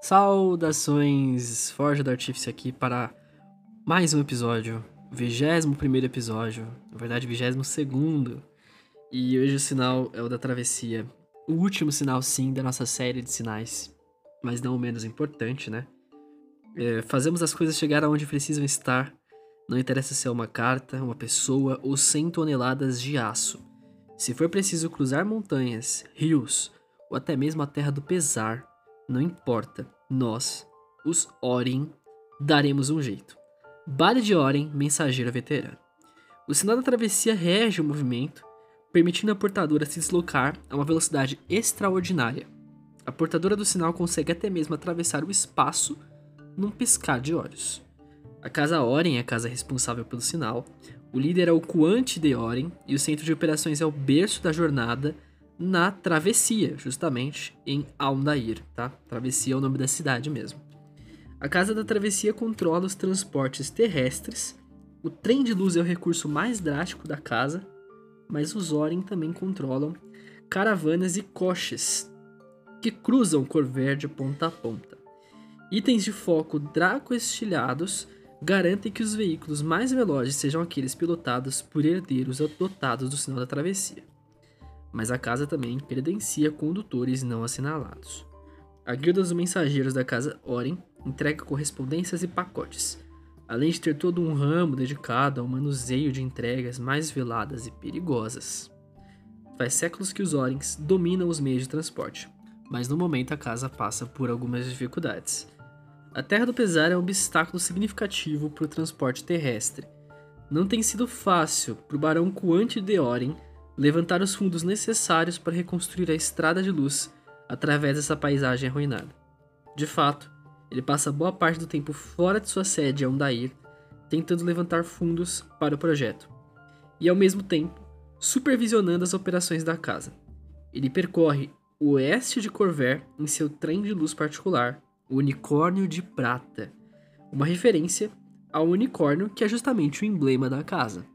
Saudações, Forja do Artífice aqui para mais um episódio, 21 primeiro episódio, na verdade 22 segundo. E hoje o sinal é o da travessia, o último sinal sim da nossa série de sinais, mas não o menos importante, né? É, fazemos as coisas chegar aonde precisam estar, não interessa se é uma carta, uma pessoa ou 100 toneladas de aço. Se for preciso cruzar montanhas, rios ou até mesmo a terra do pesar, não importa, nós, os Orin, daremos um jeito. Bale de Oren, mensageiro veterano. O sinal da travessia rege o movimento, permitindo a portadora se deslocar a uma velocidade extraordinária. A portadora do sinal consegue até mesmo atravessar o espaço num piscar de olhos. A Casa Oren é a casa responsável pelo sinal, o líder é o Quante de Oren e o centro de operações é o berço da jornada na travessia, justamente em Aldair, tá? Travessia é o nome da cidade mesmo. A Casa da Travessia controla os transportes terrestres. O trem de luz é o recurso mais drástico da casa, mas os Oren também controlam caravanas e coches que cruzam Corver de ponta a ponta. Itens de foco draco-estilhados garantem que os veículos mais velozes sejam aqueles pilotados por herdeiros dotados do sinal da travessia mas a casa também credencia condutores não assinalados. A Guilda dos Mensageiros da Casa Oren entrega correspondências e pacotes, além de ter todo um ramo dedicado ao manuseio de entregas mais veladas e perigosas. Faz séculos que os Orens dominam os meios de transporte, mas no momento a casa passa por algumas dificuldades. A Terra do Pesar é um obstáculo significativo para o transporte terrestre. Não tem sido fácil para o Barão Quante de Oren levantar os fundos necessários para reconstruir a estrada de luz através dessa paisagem arruinada. De fato, ele passa boa parte do tempo fora de sua sede, Ondair, tentando levantar fundos para o projeto, e ao mesmo tempo supervisionando as operações da casa. Ele percorre o oeste de Corver em seu trem de luz particular, o Unicórnio de Prata, uma referência ao unicórnio que é justamente o emblema da casa.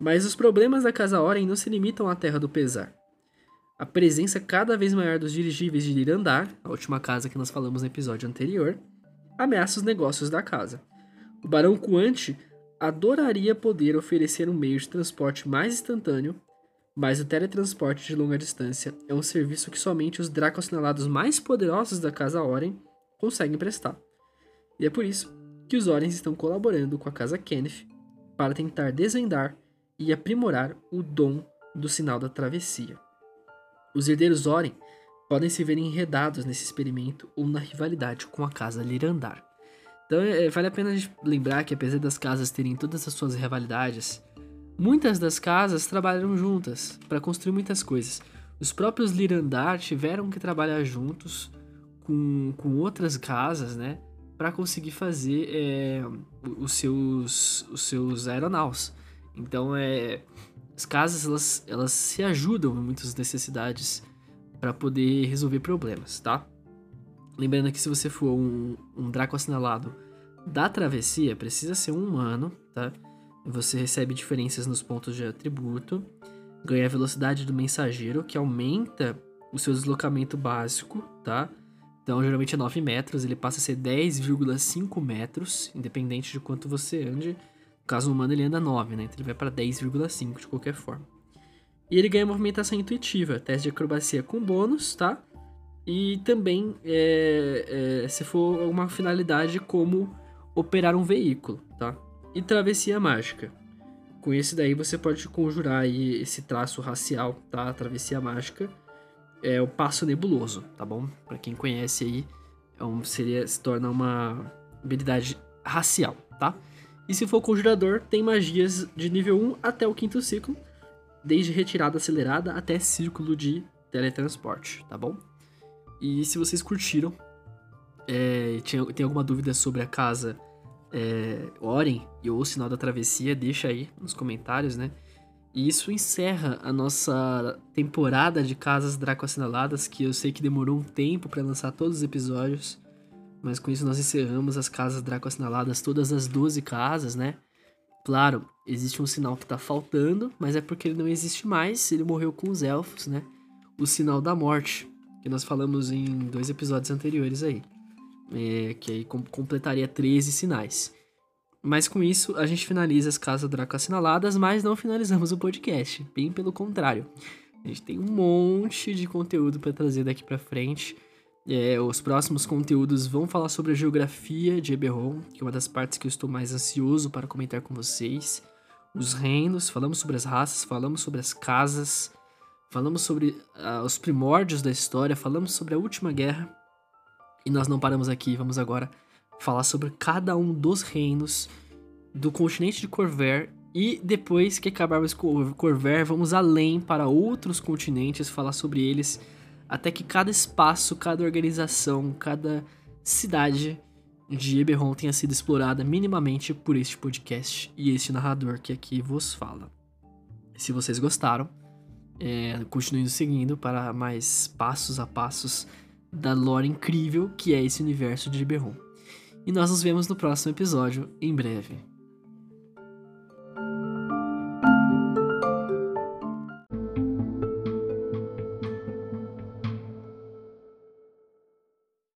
Mas os problemas da Casa Oren não se limitam à Terra do Pesar. A presença cada vez maior dos dirigíveis de Lirandar, a última casa que nós falamos no episódio anterior, ameaça os negócios da casa. O Barão Quante adoraria poder oferecer um meio de transporte mais instantâneo, mas o teletransporte de longa distância é um serviço que somente os dracosinalados mais poderosos da Casa Oren conseguem prestar. E é por isso que os Orens estão colaborando com a Casa Kenneth para tentar desvendar e aprimorar o dom do sinal da travessia. Os herdeiros Oren podem se ver enredados nesse experimento ou na rivalidade com a casa Lirandar. Então é, vale a pena lembrar que apesar das casas terem todas as suas rivalidades, muitas das casas trabalharam juntas para construir muitas coisas. Os próprios Lirandar tiveram que trabalhar juntos com, com outras casas, né, para conseguir fazer é, os seus os seus aeronaus. Então, é, as casas elas, elas se ajudam em muitas necessidades para poder resolver problemas, tá? Lembrando que se você for um, um Draco assinalado da travessia, precisa ser um humano, tá? Você recebe diferenças nos pontos de atributo, ganha a velocidade do mensageiro, que aumenta o seu deslocamento básico, tá? Então, geralmente é 9 metros, ele passa a ser 10,5 metros, independente de quanto você ande caso humano ele anda 9, né? Então ele vai para 10,5 de qualquer forma. E ele ganha movimentação intuitiva, teste de acrobacia com bônus, tá? E também, é, é, se for alguma finalidade como operar um veículo, tá? E travessia mágica. Com esse daí você pode conjurar aí esse traço racial, tá? A travessia mágica é o passo nebuloso, tá bom? Para quem conhece aí, é um, seria, se torna uma habilidade racial, tá? E se for conjurador, tem magias de nível 1 até o quinto ciclo, desde retirada acelerada até círculo de teletransporte, tá bom? E se vocês curtiram, é, tinha, tem alguma dúvida sobre a casa é, Oren e o Sinal da Travessia, deixa aí nos comentários, né? E isso encerra a nossa temporada de casas Draco Assinaladas, que eu sei que demorou um tempo para lançar todos os episódios. Mas com isso nós encerramos as casas Draco assinaladas, todas as 12 casas, né? Claro, existe um sinal que tá faltando, mas é porque ele não existe mais, ele morreu com os elfos, né? O sinal da morte. que nós falamos em dois episódios anteriores aí. É, que aí com, completaria 13 sinais. Mas com isso, a gente finaliza as casas Draco assinaladas, mas não finalizamos o podcast. Bem pelo contrário. A gente tem um monte de conteúdo para trazer daqui para frente. É, os próximos conteúdos vão falar sobre a geografia de Eberron, que é uma das partes que eu estou mais ansioso para comentar com vocês. Os reinos, falamos sobre as raças, falamos sobre as casas, falamos sobre uh, os primórdios da história, falamos sobre a última guerra. E nós não paramos aqui, vamos agora falar sobre cada um dos reinos do continente de Corver. E depois que acabarmos com Corver, vamos além para outros continentes, falar sobre eles, até que cada espaço, cada organização, cada cidade de Eberron tenha sido explorada minimamente por este podcast e este narrador que aqui vos fala. Se vocês gostaram, é, continue nos seguindo para mais passos a passos da lore incrível que é esse universo de Eberron. E nós nos vemos no próximo episódio, em breve.